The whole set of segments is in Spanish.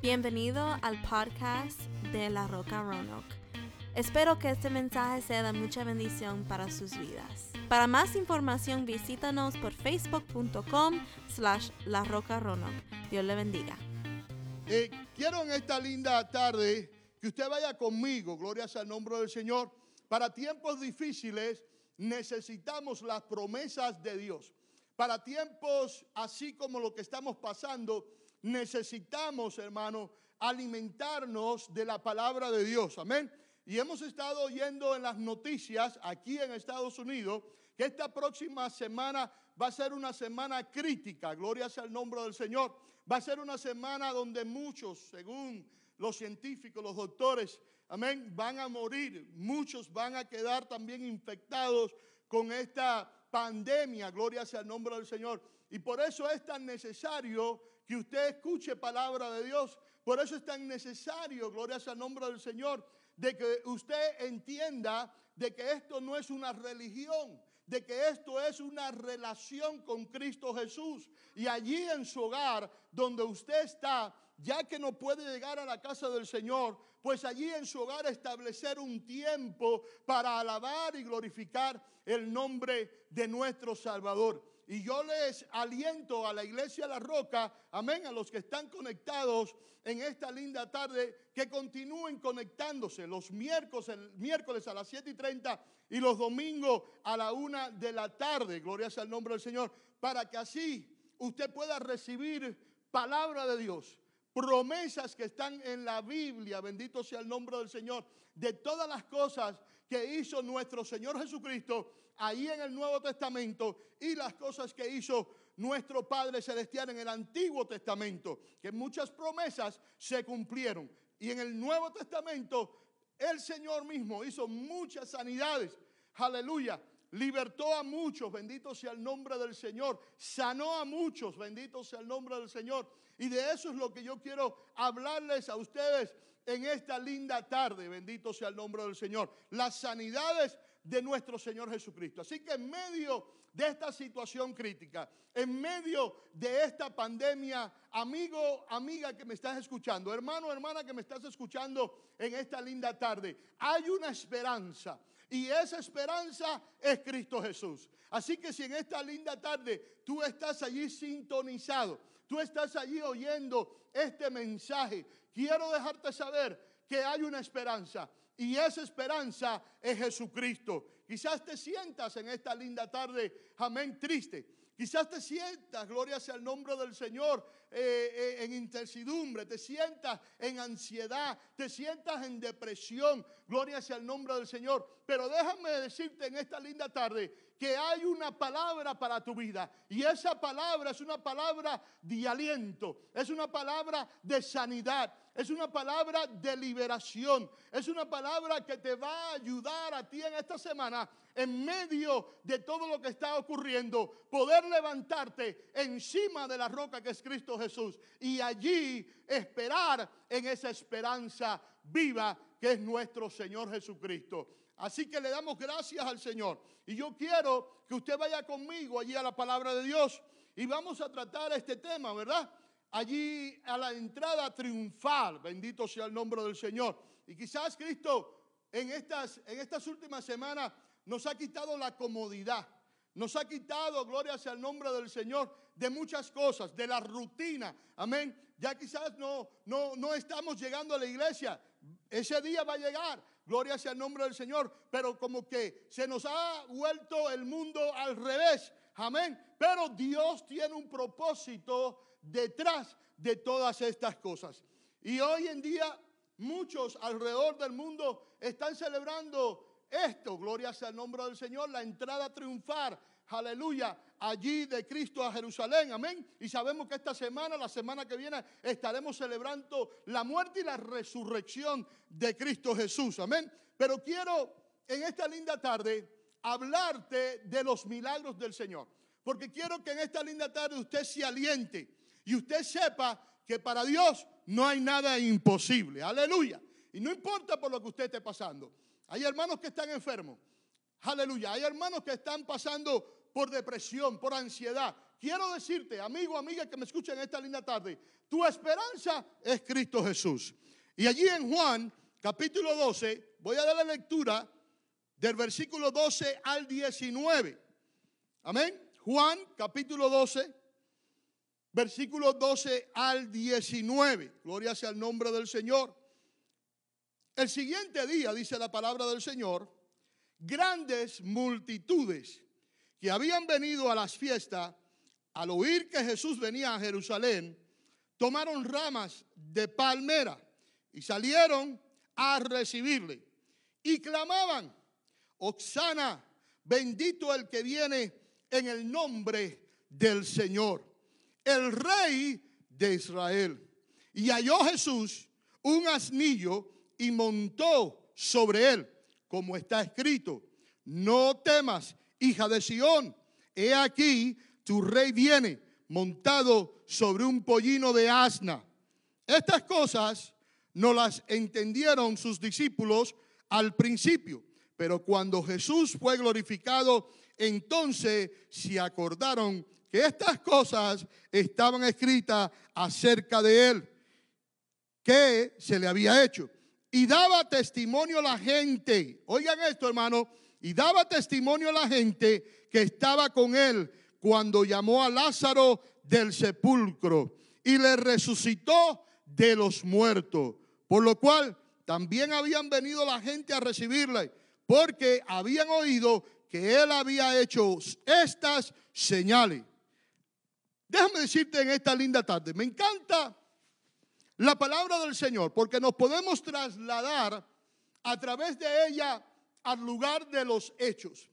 Bienvenido al podcast de La Roca Roanoke. Espero que este mensaje sea de mucha bendición para sus vidas. Para más información visítanos por facebook.com slash La Roca Roanoke. Dios le bendiga. Eh, quiero en esta linda tarde que usted vaya conmigo, gloria el nombre del Señor. Para tiempos difíciles necesitamos las promesas de Dios. Para tiempos así como lo que estamos pasando, necesitamos, hermano, alimentarnos de la palabra de Dios. Amén. Y hemos estado oyendo en las noticias aquí en Estados Unidos que esta próxima semana va a ser una semana crítica, gloria sea el nombre del Señor. Va a ser una semana donde muchos, según los científicos, los doctores, amén, van a morir. Muchos van a quedar también infectados con esta pandemia, gloria sea el nombre del Señor. Y por eso es tan necesario que usted escuche palabra de Dios. Por eso es tan necesario, gloria el nombre del Señor, de que usted entienda de que esto no es una religión, de que esto es una relación con Cristo Jesús. Y allí en su hogar, donde usted está, ya que no puede llegar a la casa del Señor, pues allí en su hogar establecer un tiempo para alabar y glorificar el nombre de nuestro Salvador. Y yo les aliento a la iglesia La Roca, amén, a los que están conectados en esta linda tarde, que continúen conectándose los miércoles, el miércoles a las 7 y 30 y los domingos a la 1 de la tarde, gloria sea el nombre del Señor, para que así usted pueda recibir palabra de Dios, promesas que están en la Biblia, bendito sea el nombre del Señor, de todas las cosas que hizo nuestro Señor Jesucristo ahí en el Nuevo Testamento y las cosas que hizo nuestro Padre Celestial en el Antiguo Testamento, que muchas promesas se cumplieron. Y en el Nuevo Testamento el Señor mismo hizo muchas sanidades. Aleluya. Libertó a muchos, bendito sea el nombre del Señor. Sanó a muchos, bendito sea el nombre del Señor. Y de eso es lo que yo quiero hablarles a ustedes en esta linda tarde, bendito sea el nombre del Señor. Las sanidades de nuestro Señor Jesucristo. Así que en medio de esta situación crítica, en medio de esta pandemia, amigo, amiga que me estás escuchando, hermano, hermana que me estás escuchando en esta linda tarde, hay una esperanza. Y esa esperanza es Cristo Jesús. Así que si en esta linda tarde tú estás allí sintonizado, tú estás allí oyendo este mensaje, quiero dejarte saber que hay una esperanza. Y esa esperanza es Jesucristo. Quizás te sientas en esta linda tarde, amén, triste. Quizás te sientas, gloria sea el nombre del Señor, eh, eh, en intercidumbre, te sientas en ansiedad, te sientas en depresión, gloria sea el nombre del Señor. Pero déjame decirte en esta linda tarde que hay una palabra para tu vida y esa palabra es una palabra de aliento, es una palabra de sanidad, es una palabra de liberación, es una palabra que te va a ayudar a ti en esta semana en medio de todo lo que está ocurriendo, poder levantarte encima de la roca que es Cristo Jesús y allí esperar en esa esperanza viva que es nuestro Señor Jesucristo. Así que le damos gracias al Señor. Y yo quiero que usted vaya conmigo allí a la palabra de Dios y vamos a tratar este tema, ¿verdad? Allí a la entrada triunfal, bendito sea el nombre del Señor. Y quizás Cristo en estas, en estas últimas semanas nos ha quitado la comodidad, nos ha quitado, gloria sea el nombre del Señor, de muchas cosas, de la rutina. Amén. Ya quizás no, no, no estamos llegando a la iglesia. Ese día va a llegar. Gloria sea el nombre del Señor. Pero como que se nos ha vuelto el mundo al revés. Amén. Pero Dios tiene un propósito detrás de todas estas cosas. Y hoy en día muchos alrededor del mundo están celebrando esto. Gloria sea el nombre del Señor. La entrada triunfar. Aleluya allí de Cristo a Jerusalén. Amén. Y sabemos que esta semana, la semana que viene, estaremos celebrando la muerte y la resurrección de Cristo Jesús. Amén. Pero quiero en esta linda tarde hablarte de los milagros del Señor. Porque quiero que en esta linda tarde usted se aliente y usted sepa que para Dios no hay nada imposible. Aleluya. Y no importa por lo que usted esté pasando. Hay hermanos que están enfermos. Aleluya. Hay hermanos que están pasando por depresión, por ansiedad. quiero decirte, amigo, amiga que me escuchan esta linda tarde, tu esperanza es Cristo Jesús. Y allí en Juan, capítulo 12, voy a dar la lectura del versículo 12 al 19. Amén. Juan, capítulo 12, versículo 12 al 19. Gloria sea el nombre del Señor. El siguiente día, dice la palabra del Señor, grandes multitudes que habían venido a las fiestas, al oír que Jesús venía a Jerusalén, tomaron ramas de palmera y salieron a recibirle y clamaban, Oxana, bendito el que viene en el nombre del Señor, el rey de Israel. Y halló Jesús un asnillo y montó sobre él, como está escrito, no temas, hija de Sión, he aquí, tu rey viene montado sobre un pollino de asna. Estas cosas no las entendieron sus discípulos al principio, pero cuando Jesús fue glorificado, entonces se acordaron que estas cosas estaban escritas acerca de él, que se le había hecho. Y daba testimonio a la gente, oigan esto hermano, y daba testimonio a la gente que estaba con él cuando llamó a Lázaro del sepulcro y le resucitó de los muertos. Por lo cual también habían venido la gente a recibirle, porque habían oído que él había hecho estas señales. Déjame decirte en esta linda tarde, me encanta la palabra del Señor, porque nos podemos trasladar a través de ella al lugar de los hechos.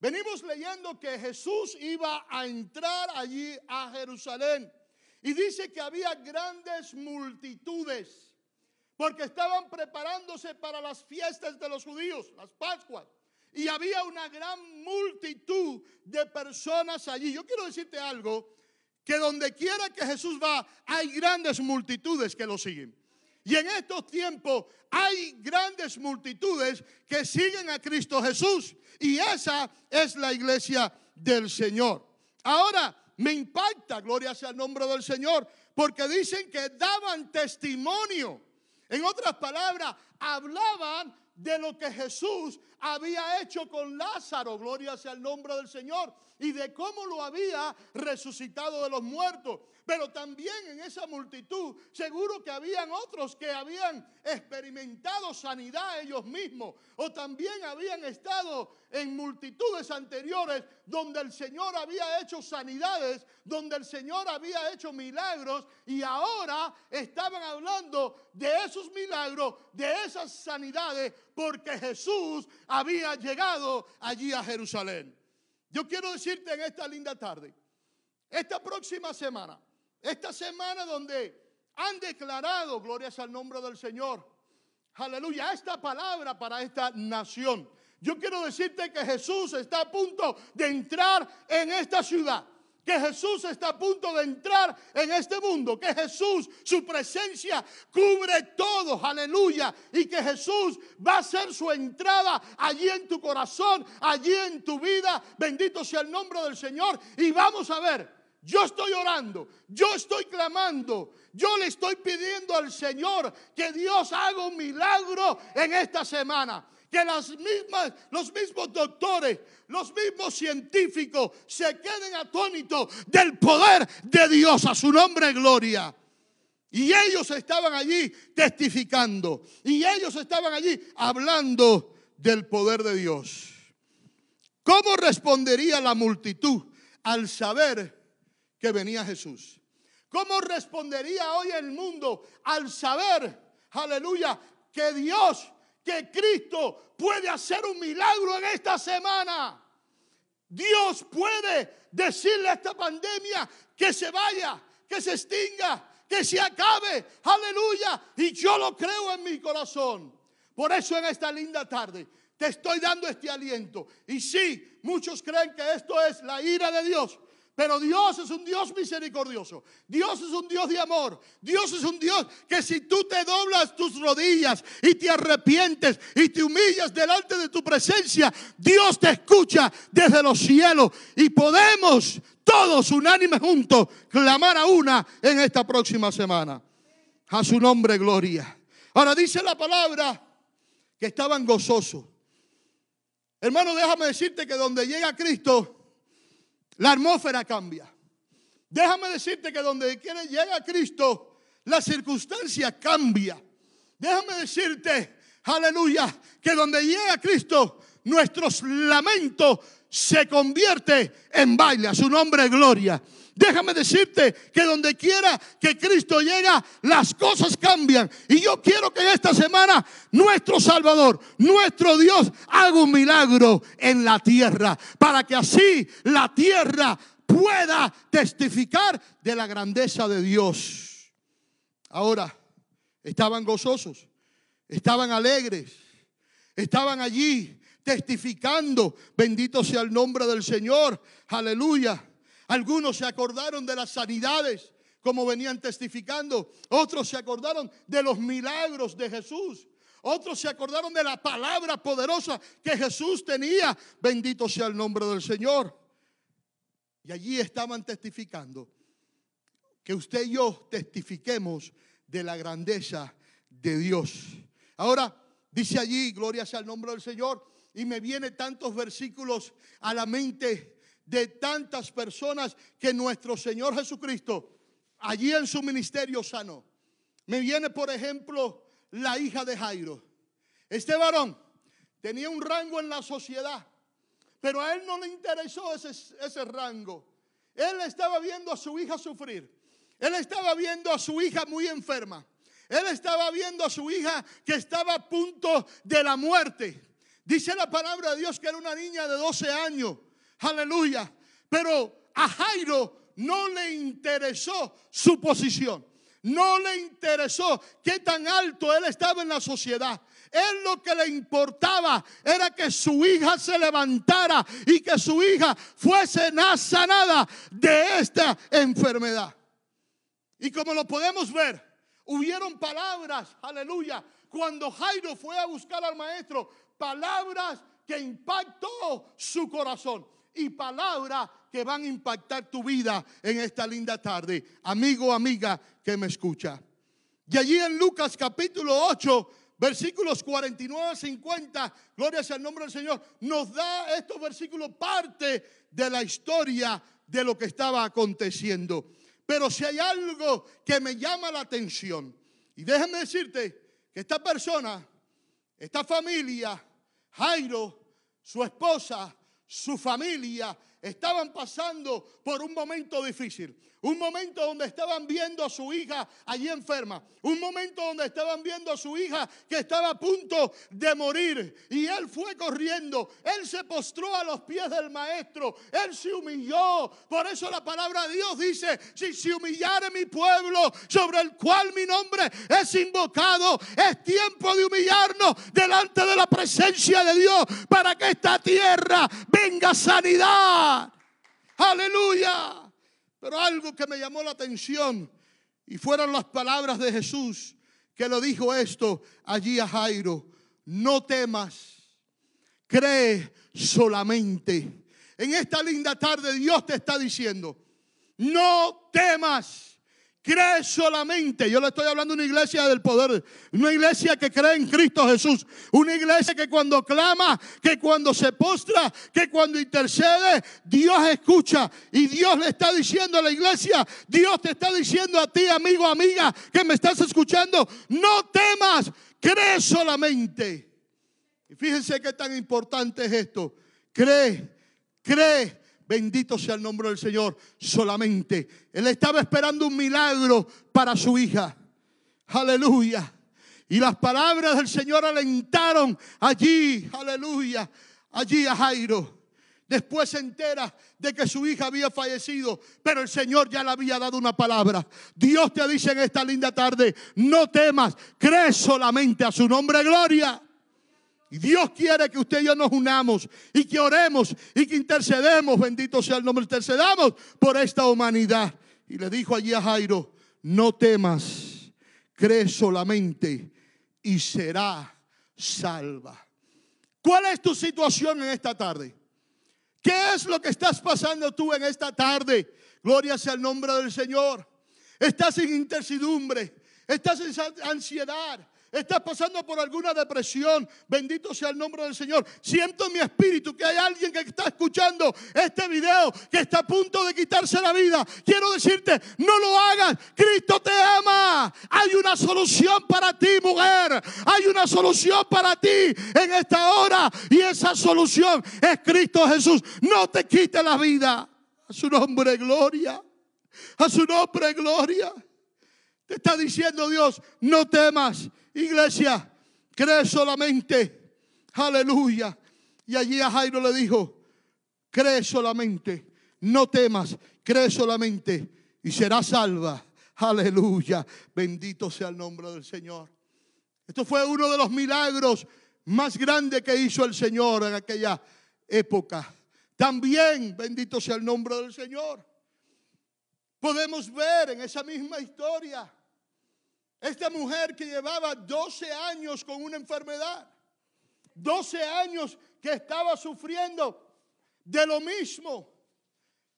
Venimos leyendo que Jesús iba a entrar allí a Jerusalén y dice que había grandes multitudes porque estaban preparándose para las fiestas de los judíos, las Pascuas. Y había una gran multitud de personas allí. Yo quiero decirte algo, que donde quiera que Jesús va, hay grandes multitudes que lo siguen. Y en estos tiempos hay grandes multitudes que siguen a Cristo Jesús. Y esa es la iglesia del Señor. Ahora, me impacta, gloria sea el nombre del Señor, porque dicen que daban testimonio. En otras palabras, hablaban de lo que Jesús había hecho con Lázaro, gloria sea el nombre del Señor, y de cómo lo había resucitado de los muertos. Pero también en esa multitud, seguro que habían otros que habían experimentado sanidad ellos mismos, o también habían estado en multitudes anteriores donde el Señor había hecho sanidades, donde el Señor había hecho milagros, y ahora estaban hablando de esos milagros, de esas sanidades, porque Jesús había llegado allí a Jerusalén. Yo quiero decirte en esta linda tarde, esta próxima semana, esta semana donde han declarado, glorias al nombre del Señor, aleluya, esta palabra para esta nación. Yo quiero decirte que Jesús está a punto de entrar en esta ciudad que Jesús está a punto de entrar en este mundo, que Jesús, su presencia cubre todo, aleluya, y que Jesús va a hacer su entrada allí en tu corazón, allí en tu vida, bendito sea el nombre del Señor, y vamos a ver, yo estoy orando, yo estoy clamando, yo le estoy pidiendo al Señor que Dios haga un milagro en esta semana que las mismas, los mismos doctores, los mismos científicos se queden atónitos del poder de Dios a su nombre gloria. Y ellos estaban allí testificando. Y ellos estaban allí hablando del poder de Dios. ¿Cómo respondería la multitud al saber que venía Jesús? ¿Cómo respondería hoy el mundo al saber, aleluya, que Dios que Cristo puede hacer un milagro en esta semana. Dios puede decirle a esta pandemia que se vaya, que se extinga, que se acabe. Aleluya. Y yo lo creo en mi corazón. Por eso en esta linda tarde te estoy dando este aliento. Y sí, muchos creen que esto es la ira de Dios. Pero Dios es un Dios misericordioso. Dios es un Dios de amor. Dios es un Dios que si tú te doblas tus rodillas y te arrepientes y te humillas delante de tu presencia, Dios te escucha desde los cielos y podemos todos unánimes juntos clamar a una en esta próxima semana. A su nombre, gloria. Ahora dice la palabra que estaban gozosos. Hermano, déjame decirte que donde llega Cristo, la atmósfera cambia. Déjame decirte que donde llega Cristo, la circunstancia cambia. Déjame decirte, aleluya, que donde llega Cristo, nuestros lamentos se convierte en baile. A su nombre, gloria. Déjame decirte que donde quiera que Cristo llega, las cosas cambian. Y yo quiero que esta semana nuestro Salvador, nuestro Dios, haga un milagro en la tierra. Para que así la tierra pueda testificar de la grandeza de Dios. Ahora, estaban gozosos, estaban alegres, estaban allí testificando. Bendito sea el nombre del Señor. Aleluya. Algunos se acordaron de las sanidades, como venían testificando. Otros se acordaron de los milagros de Jesús. Otros se acordaron de la palabra poderosa que Jesús tenía. Bendito sea el nombre del Señor. Y allí estaban testificando. Que usted y yo testifiquemos de la grandeza de Dios. Ahora, dice allí, gloria sea el nombre del Señor. Y me vienen tantos versículos a la mente de tantas personas que nuestro Señor Jesucristo allí en su ministerio sanó. Me viene, por ejemplo, la hija de Jairo. Este varón tenía un rango en la sociedad, pero a él no le interesó ese, ese rango. Él estaba viendo a su hija sufrir. Él estaba viendo a su hija muy enferma. Él estaba viendo a su hija que estaba a punto de la muerte. Dice la palabra de Dios que era una niña de 12 años. Aleluya. Pero a Jairo no le interesó su posición. No le interesó qué tan alto él estaba en la sociedad. Él lo que le importaba era que su hija se levantara y que su hija fuese sanada de esta enfermedad. Y como lo podemos ver, hubieron palabras, aleluya, cuando Jairo fue a buscar al maestro, palabras que impactó su corazón y palabras que van a impactar tu vida en esta linda tarde, amigo, amiga que me escucha. Y allí en Lucas capítulo 8, versículos 49 50, gloria sea el nombre del Señor, nos da estos versículos parte de la historia de lo que estaba aconteciendo. Pero si hay algo que me llama la atención, y déjame decirte que esta persona, esta familia, Jairo, su esposa, su familia, estaban pasando por un momento difícil. Un momento donde estaban viendo a su hija allí enferma. Un momento donde estaban viendo a su hija que estaba a punto de morir. Y él fue corriendo. Él se postró a los pies del maestro. Él se humilló. Por eso la palabra de Dios dice, si se humillare mi pueblo sobre el cual mi nombre es invocado, es tiempo de humillarnos delante de la presencia de Dios para que esta tierra venga sanidad. Aleluya. Pero algo que me llamó la atención y fueron las palabras de Jesús que lo dijo esto allí a Jairo. No temas, cree solamente. En esta linda tarde Dios te está diciendo, no temas. Cree solamente. Yo le estoy hablando de una iglesia del poder. Una iglesia que cree en Cristo Jesús. Una iglesia que cuando clama, que cuando se postra, que cuando intercede, Dios escucha. Y Dios le está diciendo a la iglesia, Dios te está diciendo a ti, amigo, amiga, que me estás escuchando, no temas, cree solamente. Y fíjense qué tan importante es esto. Cree, cree Bendito sea el nombre del Señor. Solamente. Él estaba esperando un milagro para su hija. Aleluya. Y las palabras del Señor alentaron allí, aleluya, allí a Jairo. Después se entera de que su hija había fallecido, pero el Señor ya le había dado una palabra. Dios te dice en esta linda tarde, no temas, cree solamente a su nombre, gloria. Dios quiere que usted y yo nos unamos y que oremos y que intercedemos, bendito sea el nombre, intercedamos por esta humanidad. Y le dijo allí a Jairo, no temas, cree solamente y será salva. ¿Cuál es tu situación en esta tarde? ¿Qué es lo que estás pasando tú en esta tarde? Gloria sea el nombre del Señor. Estás en intercidumbre, estás en ansiedad, Estás pasando por alguna depresión. Bendito sea el nombre del Señor. Siento en mi espíritu que hay alguien que está escuchando este video que está a punto de quitarse la vida. Quiero decirte, no lo hagas. Cristo te ama. Hay una solución para ti, mujer. Hay una solución para ti en esta hora. Y esa solución es Cristo Jesús. No te quite la vida. A su nombre, gloria. A su nombre, gloria. Te está diciendo Dios, no temas. Iglesia, cree solamente. Aleluya. Y allí a Jairo le dijo, cree solamente, no temas, cree solamente y será salva. Aleluya. Bendito sea el nombre del Señor. Esto fue uno de los milagros más grandes que hizo el Señor en aquella época. También, bendito sea el nombre del Señor. Podemos ver en esa misma historia esta mujer que llevaba 12 años con una enfermedad, 12 años que estaba sufriendo de lo mismo.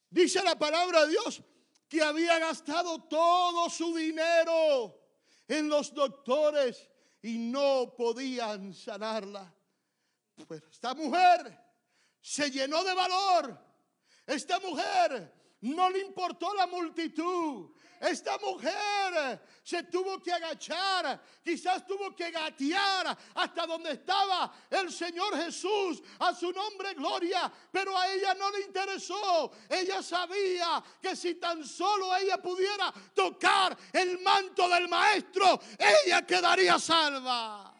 Dice la palabra de Dios que había gastado todo su dinero en los doctores y no podían sanarla. Pues esta mujer se llenó de valor. Esta mujer no le importó la multitud. Esta mujer se tuvo que agachar, quizás tuvo que gatear hasta donde estaba el Señor Jesús, a su nombre gloria, pero a ella no le interesó. Ella sabía que si tan solo ella pudiera tocar el manto del maestro, ella quedaría salva.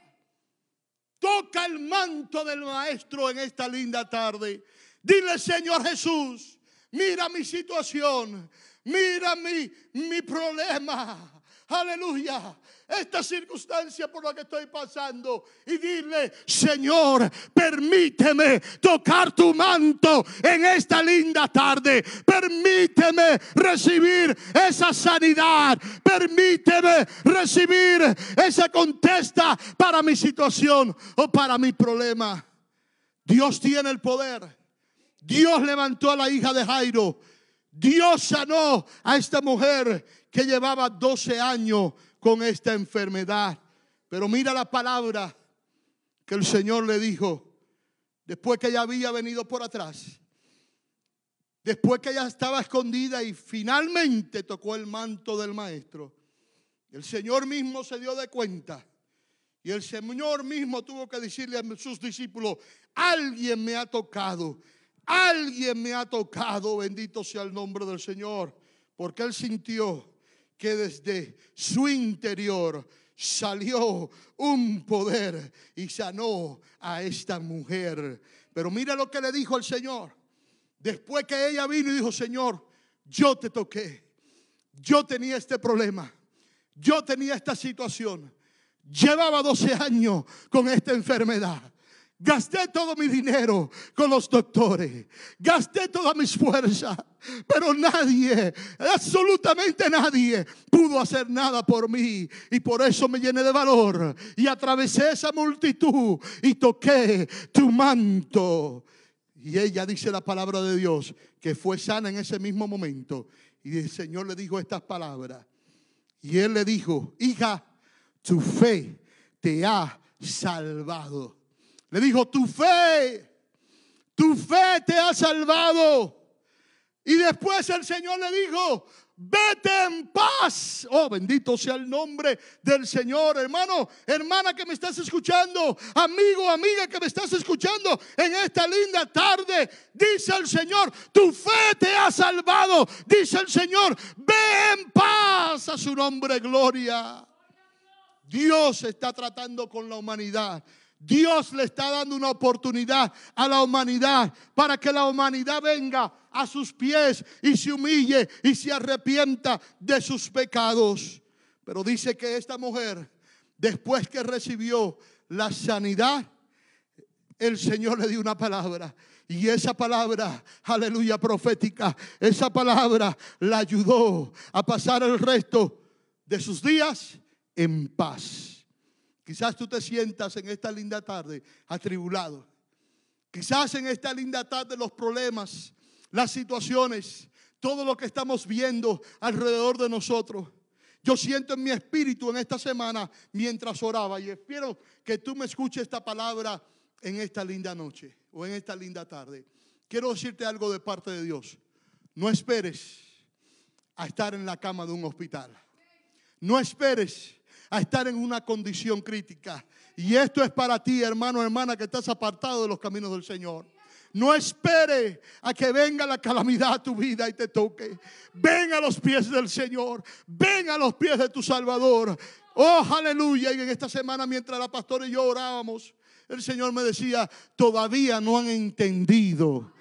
Toca el manto del maestro en esta linda tarde. Dile, Señor Jesús, mira mi situación mira mi, mi problema. Aleluya. Esta circunstancia por la que estoy pasando. Y dile, Señor, permíteme tocar tu manto en esta linda tarde. Permíteme recibir esa sanidad. Permíteme recibir esa contesta para mi situación o para mi problema. Dios tiene el poder. Dios levantó a la hija de Jairo Dios sanó a esta mujer que llevaba 12 años con esta enfermedad. Pero mira la palabra que el Señor le dijo después que ella había venido por atrás. Después que ella estaba escondida y finalmente tocó el manto del maestro. El Señor mismo se dio de cuenta. Y el Señor mismo tuvo que decirle a sus discípulos, alguien me ha tocado. Alguien me ha tocado, bendito sea el nombre del Señor, porque él sintió que desde su interior salió un poder y sanó a esta mujer. Pero mira lo que le dijo el Señor. Después que ella vino y dijo, Señor, yo te toqué. Yo tenía este problema. Yo tenía esta situación. Llevaba 12 años con esta enfermedad. Gasté todo mi dinero con los doctores. Gasté todas mis fuerzas. Pero nadie, absolutamente nadie, pudo hacer nada por mí. Y por eso me llené de valor. Y atravesé esa multitud y toqué tu manto. Y ella dice la palabra de Dios que fue sana en ese mismo momento. Y el Señor le dijo estas palabras. Y él le dijo, hija, tu fe te ha salvado. Le dijo, tu fe, tu fe te ha salvado. Y después el Señor le dijo, vete en paz. Oh, bendito sea el nombre del Señor, hermano, hermana que me estás escuchando, amigo, amiga que me estás escuchando en esta linda tarde. Dice el Señor, tu fe te ha salvado. Dice el Señor, ve en paz a su nombre, gloria. Dios está tratando con la humanidad. Dios le está dando una oportunidad a la humanidad para que la humanidad venga a sus pies y se humille y se arrepienta de sus pecados. Pero dice que esta mujer, después que recibió la sanidad, el Señor le dio una palabra. Y esa palabra, aleluya, profética, esa palabra la ayudó a pasar el resto de sus días en paz. Quizás tú te sientas en esta linda tarde atribulado. Quizás en esta linda tarde los problemas, las situaciones, todo lo que estamos viendo alrededor de nosotros. Yo siento en mi espíritu en esta semana mientras oraba y espero que tú me escuches esta palabra en esta linda noche o en esta linda tarde. Quiero decirte algo de parte de Dios. No esperes a estar en la cama de un hospital. No esperes a estar en una condición crítica. Y esto es para ti, hermano, hermana, que estás apartado de los caminos del Señor. No espere a que venga la calamidad a tu vida y te toque. Ven a los pies del Señor. Ven a los pies de tu Salvador. Oh, aleluya. Y en esta semana, mientras la pastora y yo orábamos, el Señor me decía, todavía no han entendido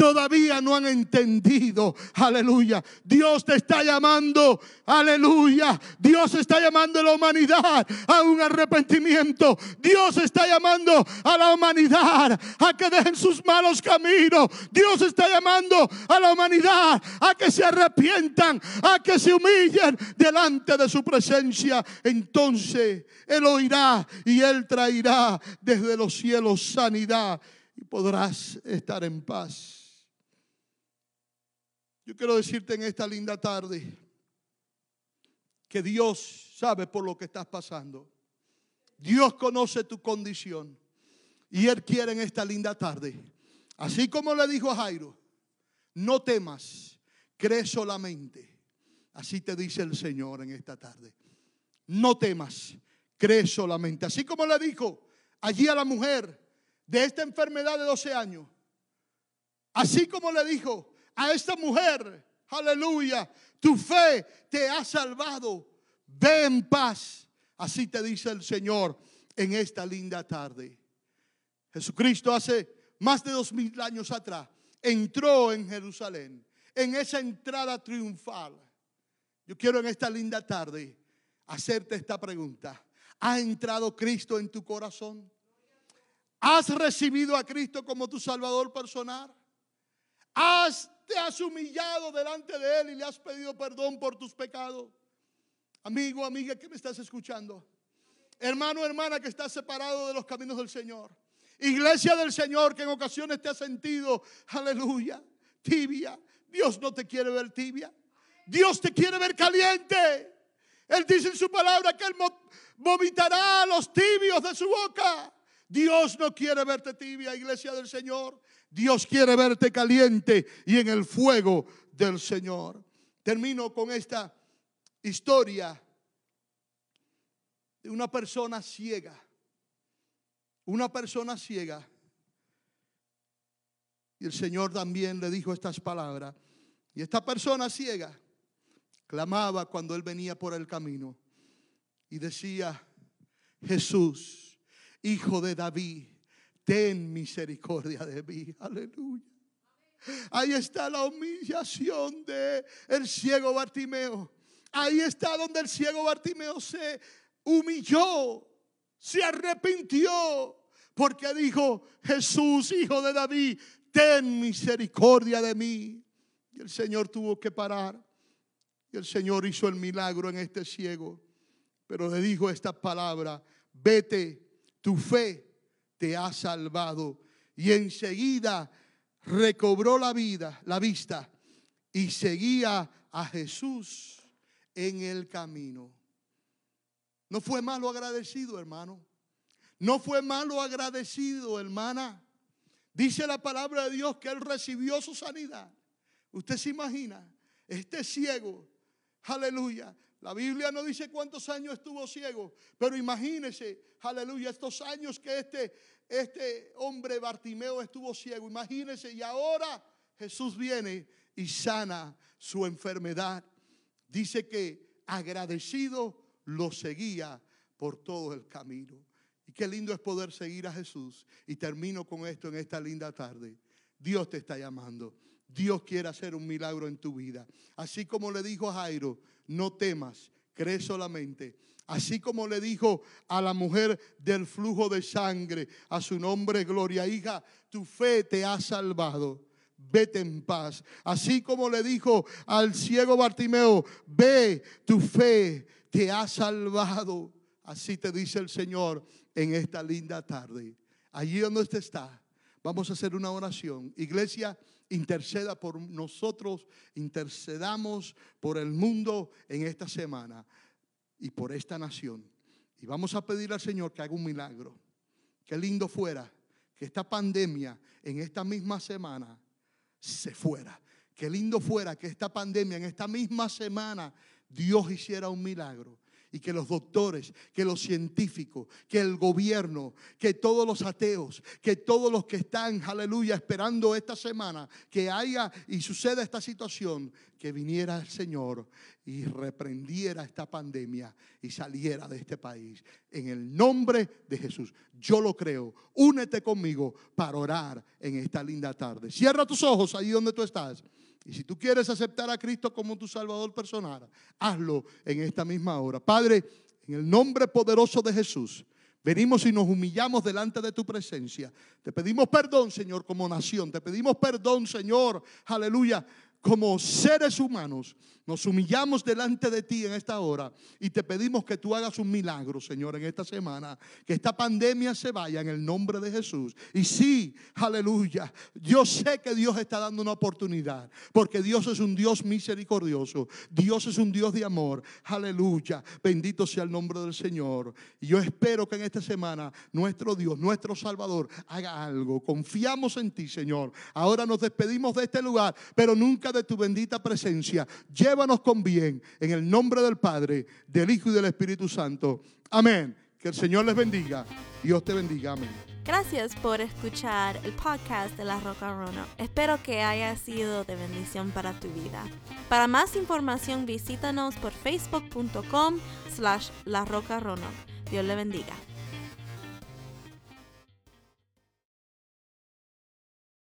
todavía no han entendido. Aleluya. Dios te está llamando. Aleluya. Dios está llamando a la humanidad a un arrepentimiento. Dios está llamando a la humanidad a que dejen sus malos caminos. Dios está llamando a la humanidad a que se arrepientan, a que se humillen delante de su presencia. Entonces Él oirá y Él traerá desde los cielos sanidad y podrás estar en paz. Yo quiero decirte en esta linda tarde que Dios sabe por lo que estás pasando. Dios conoce tu condición. Y Él quiere en esta linda tarde, así como le dijo a Jairo, no temas, cree solamente. Así te dice el Señor en esta tarde. No temas, cree solamente. Así como le dijo allí a la mujer de esta enfermedad de 12 años. Así como le dijo a esta mujer, aleluya, tu fe te ha salvado. Ve en paz. Así te dice el Señor en esta linda tarde. Jesucristo hace más de dos mil años atrás entró en Jerusalén, en esa entrada triunfal. Yo quiero en esta linda tarde hacerte esta pregunta. ¿Ha entrado Cristo en tu corazón? ¿Has recibido a Cristo como tu Salvador personal? ¿Has te has humillado delante de Él y le has pedido perdón por tus pecados. Amigo, amiga, que me estás escuchando. Hermano, hermana, que estás separado de los caminos del Señor. Iglesia del Señor, que en ocasiones te has sentido, aleluya, tibia. Dios no te quiere ver tibia. Dios te quiere ver caliente. Él dice en su palabra que Él vomitará a los tibios de su boca. Dios no quiere verte tibia, iglesia del Señor. Dios quiere verte caliente y en el fuego del Señor. Termino con esta historia de una persona ciega. Una persona ciega. Y el Señor también le dijo estas palabras. Y esta persona ciega clamaba cuando él venía por el camino y decía, Jesús, hijo de David, ten misericordia de mí. Aleluya. Ahí está la humillación de el ciego Bartimeo. Ahí está donde el ciego Bartimeo se humilló, se arrepintió, porque dijo, Jesús, hijo de David, ten misericordia de mí. Y el Señor tuvo que parar. Y el Señor hizo el milagro en este ciego. Pero le dijo esta palabra, vete, tu fe te ha salvado. Y enseguida recobró la vida, la vista, y seguía a Jesús en el camino. No fue malo agradecido, hermano. No fue malo agradecido, hermana. Dice la palabra de Dios que él recibió su sanidad. Usted se imagina, este ciego, aleluya, la Biblia no dice cuántos años estuvo ciego, pero imagínese, aleluya, estos años que este, este hombre Bartimeo estuvo ciego. Imagínese, y ahora Jesús viene y sana su enfermedad. Dice que agradecido lo seguía por todo el camino. Y qué lindo es poder seguir a Jesús. Y termino con esto en esta linda tarde. Dios te está llamando. Dios quiere hacer un milagro en tu vida. Así como le dijo a Jairo, no temas, cree solamente. Así como le dijo a la mujer del flujo de sangre, a su nombre, gloria, hija, tu fe te ha salvado. Vete en paz. Así como le dijo al ciego Bartimeo, ve, tu fe te ha salvado. Así te dice el Señor en esta linda tarde. Allí donde usted está, vamos a hacer una oración. Iglesia, interceda por nosotros, intercedamos por el mundo en esta semana y por esta nación. Y vamos a pedir al Señor que haga un milagro. Qué lindo fuera que esta pandemia en esta misma semana se fuera. Qué lindo fuera que esta pandemia en esta misma semana Dios hiciera un milagro y que los doctores, que los científicos, que el gobierno, que todos los ateos, que todos los que están, aleluya, esperando esta semana que haya y suceda esta situación, que viniera el Señor y reprendiera esta pandemia y saliera de este país. En el nombre de Jesús, yo lo creo. Únete conmigo para orar en esta linda tarde. Cierra tus ojos ahí donde tú estás. Y si tú quieres aceptar a Cristo como tu Salvador personal, hazlo en esta misma hora. Padre, en el nombre poderoso de Jesús, venimos y nos humillamos delante de tu presencia. Te pedimos perdón, Señor, como nación. Te pedimos perdón, Señor, aleluya, como seres humanos nos humillamos delante de ti en esta hora y te pedimos que tú hagas un milagro, Señor, en esta semana. Que esta pandemia se vaya en el nombre de Jesús. Y sí, aleluya. Yo sé que Dios está dando una oportunidad. Porque Dios es un Dios misericordioso. Dios es un Dios de amor. Aleluya. Bendito sea el nombre del Señor. Y yo espero que en esta semana nuestro Dios, nuestro Salvador, haga algo. Confiamos en ti, Señor. Ahora nos despedimos de este lugar, pero nunca de tu bendita presencia. Llévanos con bien en el nombre del Padre, del Hijo y del Espíritu Santo. Amén. Que el Señor les bendiga. Dios te bendiga. Amén. Gracias por escuchar el podcast de La Roca Rono. Espero que haya sido de bendición para tu vida. Para más información visítanos por facebook.com slash La Roca Rono. Dios le bendiga.